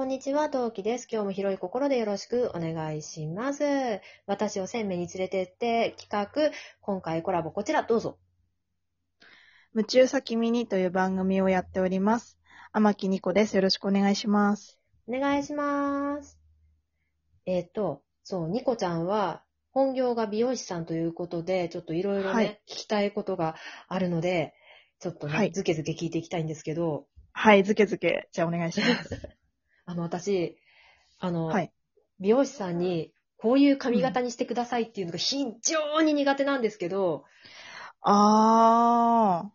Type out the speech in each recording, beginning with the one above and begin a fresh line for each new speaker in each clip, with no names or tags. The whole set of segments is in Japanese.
こんにちは、トウキです。今日も広い心でよろしくお願いします。私を鮮明に連れてって企画、今回コラボこちらどうぞ。
夢中先ミニという番組をやっております。天木ニコです。よろしくお願いします。
お願いします。えっ、と、そう、ニコちゃんは本業が美容師さんということで、ちょっといろいろね、
はい
聞きたいことがあるので、ちょっとね、
はい
ずけずけ聞いていきたいんですけど、
はい、ずけずけ、じゃあお願いします。
あの、私、あの、
はい。
美容師さんに、こういう髪型にしてくださいっていうのが非常に苦手なんですけど、
あ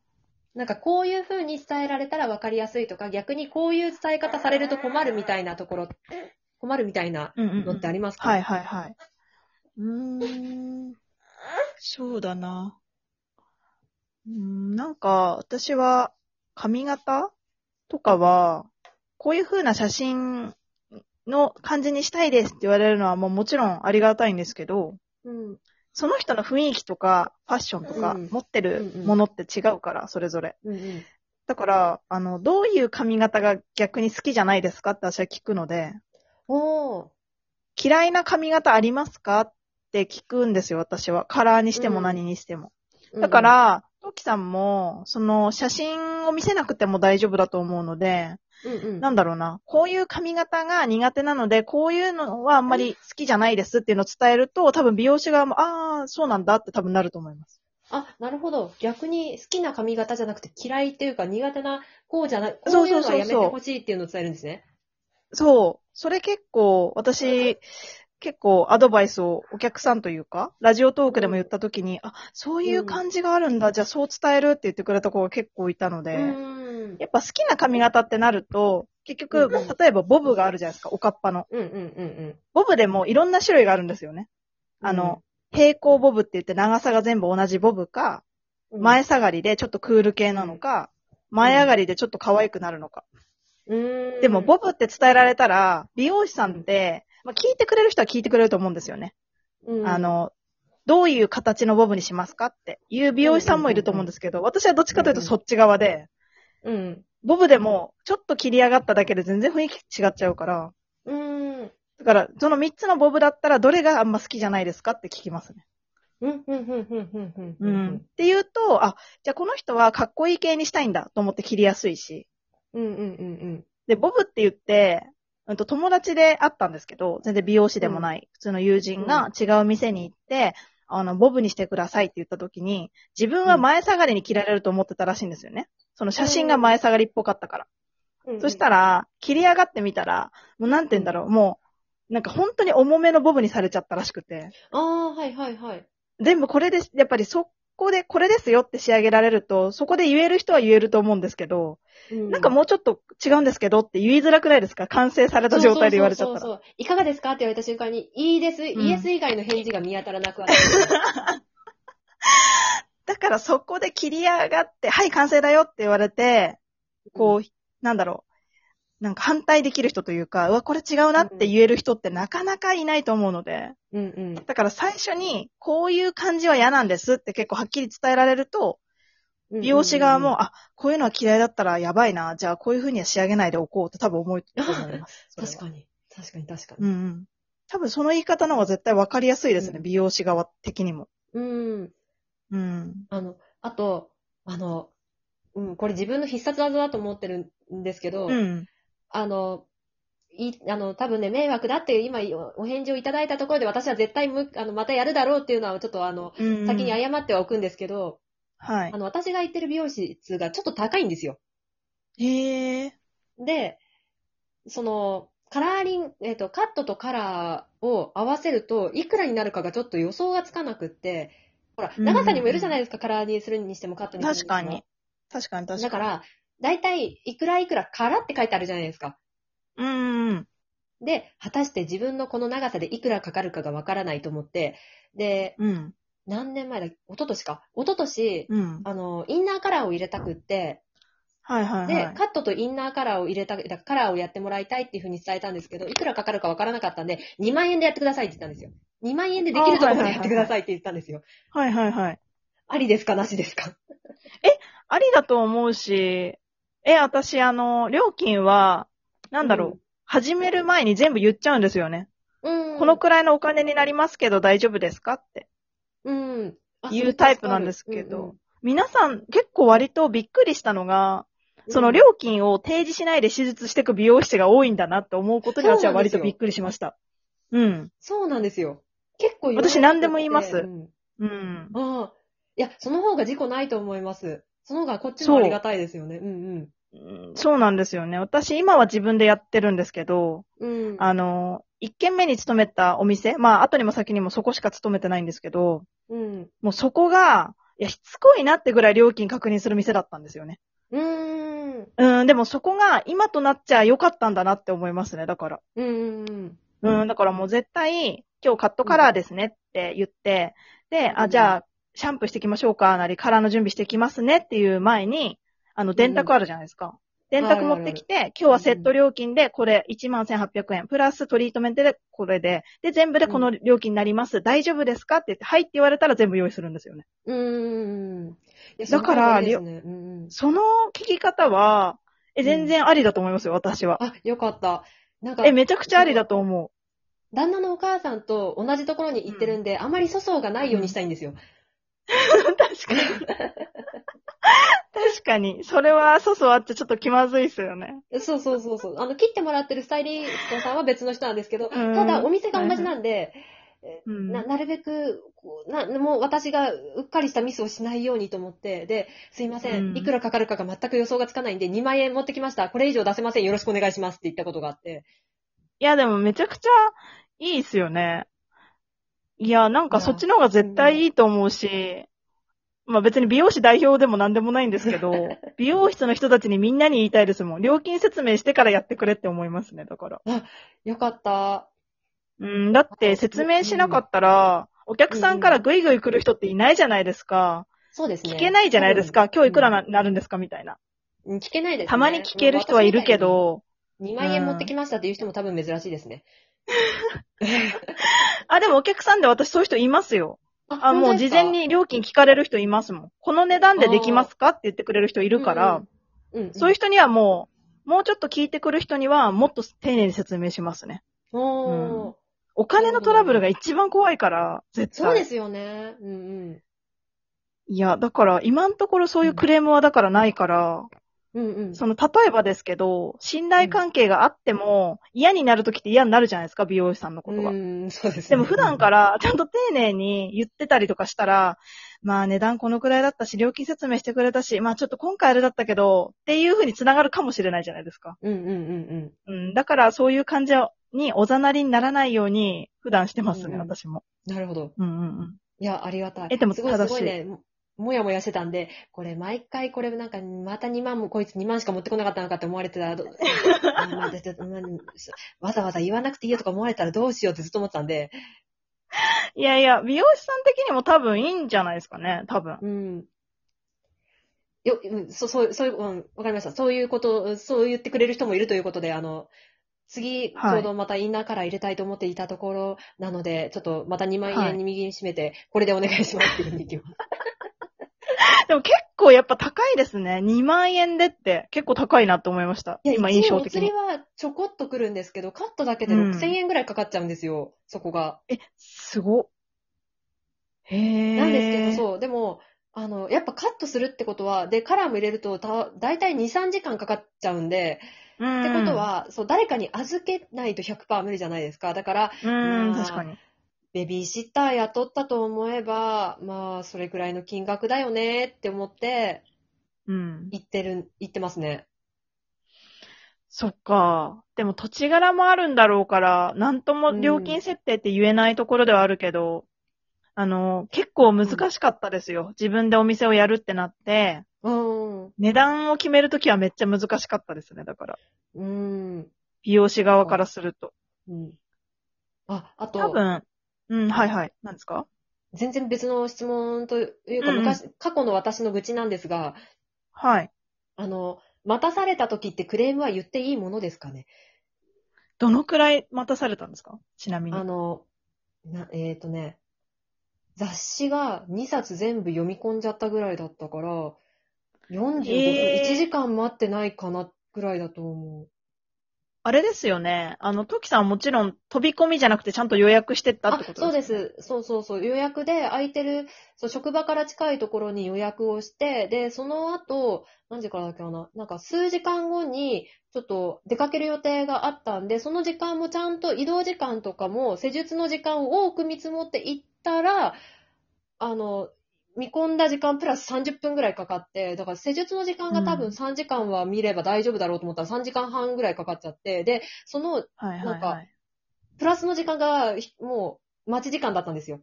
なんかこういう風に伝えられたら分かりやすいとか、逆にこういう伝え方されると困るみたいなところ、困るみたいな
ー。うんうん、うん。
のってありますか、
はいはいはい。うーん。そうだな。うーん、なんか、私は、髪型とかは、こういう風な写真の感じにしたいですって言われるのはもうもちろんありがたいんですけど、
うん。
その人の雰囲気とか、ファッションとか、
うん
持ってるものって違うから、それぞれ。
うんうん。
だから、あの、どういう髪型が逆に好きじゃないですかって私は聞くので、
おー。
嫌いな髪型ありますかって聞くんですよ、私は。カラーにしても何にしても。だか、ら、トキさんも、その、写真を見せなくても大丈夫だと思うので、
うんうん。
なんだろうな。こういう髪型が苦手なので、こういうのはあんまり好きじゃないですっていうのを伝えると、多分美容師側も、ああ、そうなんだって多分なると思います。
あ、なるほど。逆に好きな髪型じゃなくて嫌いっていうか苦手な、こうじゃない、こ
そうう
いうのはやめてほしいっていうのを伝えるんですね。
そう。それ結構、私、結構アドバイスをお客さんというか、ラジオトークでも言った時に、あ、そういう感じがあるんだ、じゃあそう伝えるって言ってくれた子が結構いたので、
うん。
やっぱ好きな髪型ってなると、結局、例えばボブがあるじゃないですか、おかっぱの。ボブでもいろんな種類があるんですよね。あの、平行ボブって言って長さが全部同じボブか、
うん、
前下がりでちょっとクール系なのか、前上がりでちょっと可愛くなるのか。
うん、
でも、ボブって伝えられたら、美容師さんって、まあ、聞いてくれる人は聞いてくれると思うんですよね。
うん、
あ、の、どういう形のボブにしますかっていう美容師さんもいると思うんですけど、私はどっちかというとそっち側で、
うん。
ボブでもちょっと切り上がっただけで全然雰囲気違っちゃうから、
うん。
だから、その3つのボブだったらどれがあんま好きじゃないですかって聞きますね。
うん、うん、うん、うん、うん、うん。
うん。っていうと、あ、じゃあこの人はかっこいい系にしたいんだと思って切りやすいし。
うん、うん、うん、
で、ボブって言って、うんと友達で会ったんですけど、全然美容師でもない、普通の友人が違う店に行って、あの、ボブにしてくださいって言った時に、自分は前下がりに切られると思ってたらしいんですよね。その写真が前下がりっぽかったから。
うん。
そしたら、切り上がってみたら、もうなんて言うんだろう、もう、なんか本当に重めのボブにされちゃったらしくて。
ああ、はい、はい、はい。
全部これです、やっぱりそこで、これですよって仕上げられると、そこで言える人は言えると思うんですけど、
う
なんかもうちょっと違うんですけどって言いづらくないですか？完成された状態で言われちゃったら。
そうそういかがですか？って言われた瞬間に、いいです、
ん。
イエス以外の返事が見当たらなくなる。
だからそこで切り上がって、はい、完成だよって言われて、こう、なんだろう。なんか反対できる人というか、うわ、これ違うなって言える人ってなかなかいないと思うので、
うん、うん。
だから最初に、こういう感じは嫌なんですって結構はっきり伝えられると、美容師側も、あ、こういうのは嫌いだったらやばいな、じゃあこういう風には仕上げないでおこうって多分思うと思います。
確かに。確かに、確かに。
うんうん。多分その言い方の方が絶対わかりやすいですね、
うん
美容師側的にも。
うん。
うん。
あの、あと、あの、うん、これ自分の必殺技だと思ってるんですけど、
うん。
あの、い、あの、多分ね、迷惑だって今おお返事をいただいたところで私は絶対む、あの、またやるだろうっていうのはちょっとあの、
うん
先に謝ってはおくんですけど、
はい
あ。の、私が行ってる美容室がちょっと高いんですよ。
へえ。
で、その、カラーリング、えっ、と、カットとカラーを合わせると、いくらになるかがちょっと予想がつかなくって、ほら、
うん
長さにもよるじゃないですか、カラーにするにしてもカットにするにしても。
確かに。確かに確かに。
だから、だいたいいくらいくらからって書いてあるじゃないですか。
うんうん。
で、果たして自分のこの長さでいくらかかるかがわからないと思って、で、
うん。
何年前だ？一昨年か。一昨年、
うん。
あの、インナーカラーを入れたくって、
はいはいはい。
で、カットとインナーカラーを入れた、だからカラーをやってもらいたいっていうふうに伝えたんですけど、いくらかかるかわからなかったんで、2万円でやってくださいって言ったんですよ。2万円でできるところでやってくださいって言ったんですよ。
はいはいはい。
ありですか？なしですか？
ありだと思うし、え、私、あの、料金は、なんだろう、始める前に全部言っちゃうんですよね。
うん。
このくらいのお金になりますけど大丈夫ですかって
うん。あ
いうタイプなんですけど、皆さん結構割とびっくりしたのが、その料金を提示しないで手術していく美容師が多いんだなって思うことに私は割とびっくりしました。うん。
そうなんですよ。結構
私何でも言います
うん
うん。
ああ。いや、その方が事故ないと思います。その方がこっちもありがたいですよね。うん
うんそうなんですよね。私今は自分でやってるんですけど、
うん。うん。
あの、一軒目に勤めたお店、まあ後にも先にもそこしか勤めてないんですけど、
うん。
もうそこが、いや、しつこいなってぐらい料金確認する店だったんですよね。
うーん。
うん、でもそこが今となっちゃ良かったんだなって思いますね、だから。
うんうん
うん、だからもう絶対、今日カットカラーですねって言って、で、あ、
うん
じゃあ、シャンプーしていきましょうか、なり、カラーの準備していきますねっていう前に、あの、電卓あるじゃないですか。電卓持ってきて、今日はセット料金でこれ11,800円、プラストリートメントでこれで、で、全部でこの料金になります。大丈夫ですかって言って、はいって言われたら全部用意するんですよね。
うん。うん。
だから
その
聞き方は、え、全然ありだと思いますよ、私は。
あ、よかった。なんか、
え、めちゃくちゃありだと思う。
旦那のお母さんと同じところに行ってるんで、あまり粗相がないようにしたいんですよ。
確かに。確かに。それは、そうそうあってちょっと気まずいっすよね。
そうそうそうそう。あの、切ってもらってるスタイリストさんは別の人なんですけど、
うん
ただお店が同じなんで、
うん。
な、なるべく、こうな、もう私がうっかりしたミスをしないようにと思って、で、すいませ
ん
いくらかかるかが全く予想がつかないんで、2万円持ってきました。これ以上出せません。よろしくお願いしますって言ったことがあって。
いや、でもめちゃくちゃいいっすよね。いや、なんかそっちの方が絶対いいと思うし、まあ別に美容師代表でも何でもないんですけど、美容室の人たちにみんなに言いたいですもん。料金説明してからやってくれって思いますね、だから。
よかった。
うん、だって説明しなかったら、お客さんからグイグイ来る人っていないじゃないですか。
そうですね。
聞けないじゃないですか。今日いくらななるんですかみたいな。
うん聞けないですね。
たまに聞ける人はいるけど、
2万円持ってきましたっていう人も多分珍しいですね。
あ、でもお客さんで私そういう人いますよ。あ、もう事前、に料金聞かれる人いますもん。この値段でできますかって言ってくれる人い
い
るから、、
うんうん、
そういう人にはもう、もうちょっと聞いてくる人にはもっと丁寧に説明しますね。
おー
お金のトラブルが一番怖いから、絶対。
そうですよね。うんうん。
いや、だから今のところそういうクレームはだからないから、
うんうん。
その、例えばですけど、信頼関係があっても、嫌になるときって嫌になるじゃないですか、美容師さんのことが。
うん、そうですね。
でも普段からちゃんと丁寧に言ってたりとかしたら、まあ値段このくらいだったし、料金説明してくれたし、まあちょっと今回あれだったけど、っていう風に繋がるかもしれないじゃないですか。
うんうんうん
うん。だからそういう患者におざなりにならないように普段してますね、
うん
私も。
うん。なるほど。
うんうんうん。
いや、ありがたい。
えでも
すごい
正しい
すごいね。もやもやしてたんで、これ毎回これなんか、また2万もこいつ2万しか持ってこなかったのかって思われてたら、わざわざ言わなくていいよとか思われたらどうしようってずっと思ってたんで、
いやいや、美容師さん的にも多分いいんじゃないですかね、多分。
うん。よ、うん、そ、そう、そういう、うん、わかりました。そういうこと、そう言ってくれる人もいるということで、あの、次、ちょうどまたインナーカラー入れたいと思っていたところなので、ちょっとまた2万円に右に締めて、これでお願いしますっていうふうにいきます。
でも結構やっぱ高いですね。2万円でって結構高いなと思いました。
いや、
今
一応お釣り
印象的に。
はちょこっとくるんですけど、カットだけで
うん
6000円ぐらいかかっちゃうんですよ、そこが。
え、すごっ。へー。
なんですけど、そう、でも、あの、やっぱカットするってことは、で、カラーも入れると、た、だいたい2、3時間かかっちゃうんで、
うん。
ってことは、そう、誰かに預けないと100%無理じゃないですか。だから、
うん、
まあ
確かに。
ベビーシッター雇ったと思えば、まあ、それくらいの金額だよねって思って、
うん。
言ってる、言ってますね。
そっか。でも土地柄もあるんだろうから、なんとも料金設定って言えないところではあるけど、あの、結構難しかったですよ。自分でお店をやるってなって、
うん。
値段を決めるときはめっちゃ難しかったですね、だから。
うん。
美容師側からすると。
うん。あ、あと、
多分、うん、はいはい。何ですか？
全然別の質問というか、
うんうん
昔、過去の私の愚痴なんですが、
はい。
あの、待たされた時ってクレームは言っていいものですかね？
どのくらい待たされたんですか？ちなみに
あ。の、な、えっ、とね、雑誌が2冊全部読み込んじゃったぐらいだったから、45分、
えー
1時間待ってないかなぐらいだと思う。
あれですよね。あの、トキさんはもちろん飛び込みじゃなくてちゃんと予約してったってこと
そう
です
です。そうそうそう。予約で空いてる、そう、職場から近いところに予約をして、で、その後、何時からだっけかななんか数時間後に、ちょっと出かける予定があったんで、その時間もちゃんと移動時間とかも、施術の時間を多く見積もっていったら、あの、見込んだ時間プラス30分ぐらいかかって、だから施術の時間が多分
うん
3時間は見れば大丈夫だろうと思ったら3時間半ぐらいかかっちゃって、で、そのなんか
はい。
プラスの時間がひもう待ち時間だったんですよ。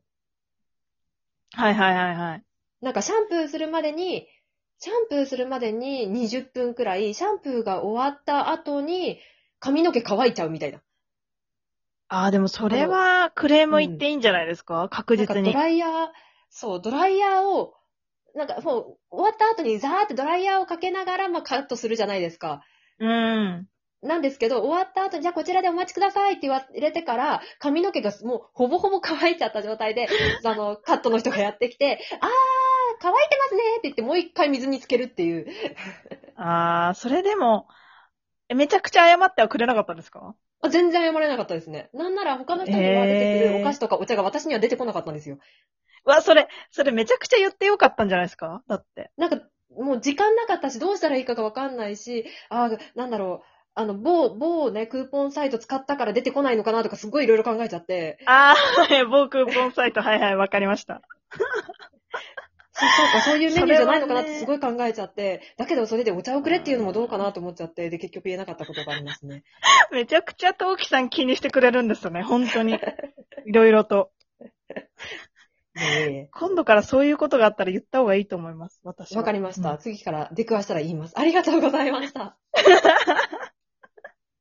はいはいはいはい。
なんかシャンプーするまでに、シャンプーするまでに20分くらい、シャンプーが終わった後に髪の毛乾いちゃうみたいな。
ああ、でもそれはクレーム言っていいんじゃないですか、確
なんかド
実に。
ライヤー、そう、ドライヤーを、なんかもう終わった後にザーってドライヤーをかけながら、まあカットするじゃないですか。
うん。
なんですけど、終わった後に、じゃあこちらでお待ちくださいって言われてから、髪の毛がもうほぼほぼ乾いちゃった状態で、あの、カットの人がやってきて、あー、乾いてますねって言ってもう一回水につけるっていう。
ああ、それでも、えめちゃくちゃ謝ってはくれなかったんですか？
あ全然謝れなかったですね。なんなら他の人には出てくるお菓子とかお茶が私には出てこなかったんですよ。
わ、それ、それめちゃくちゃ言ってよかったんじゃないですか？だって。
なんか、もう時間なかったし、どうしたらいいかがわかんないし、あーなんだろう、あの、某、某ね、クーポンサイト使ったから出てこないのかなとかすごいいろいろ考えちゃって、
ああ、はい、某クーポンサイト、はいはい、わかりました。
そうか、そういうメニューじゃないのかなってすごい考えちゃって、だけどそれでお茶をくれっていうのもどうかなと思っちゃって、で、結局言えなかったことがありますね。
めちゃくちゃトウキさん気にしてくれるんですよね、本当に。いろいろと。今度からそういうことがあったら言った方がいいと思います、私は。
わかりました。次から出くわしたら言います。ありがとうございました。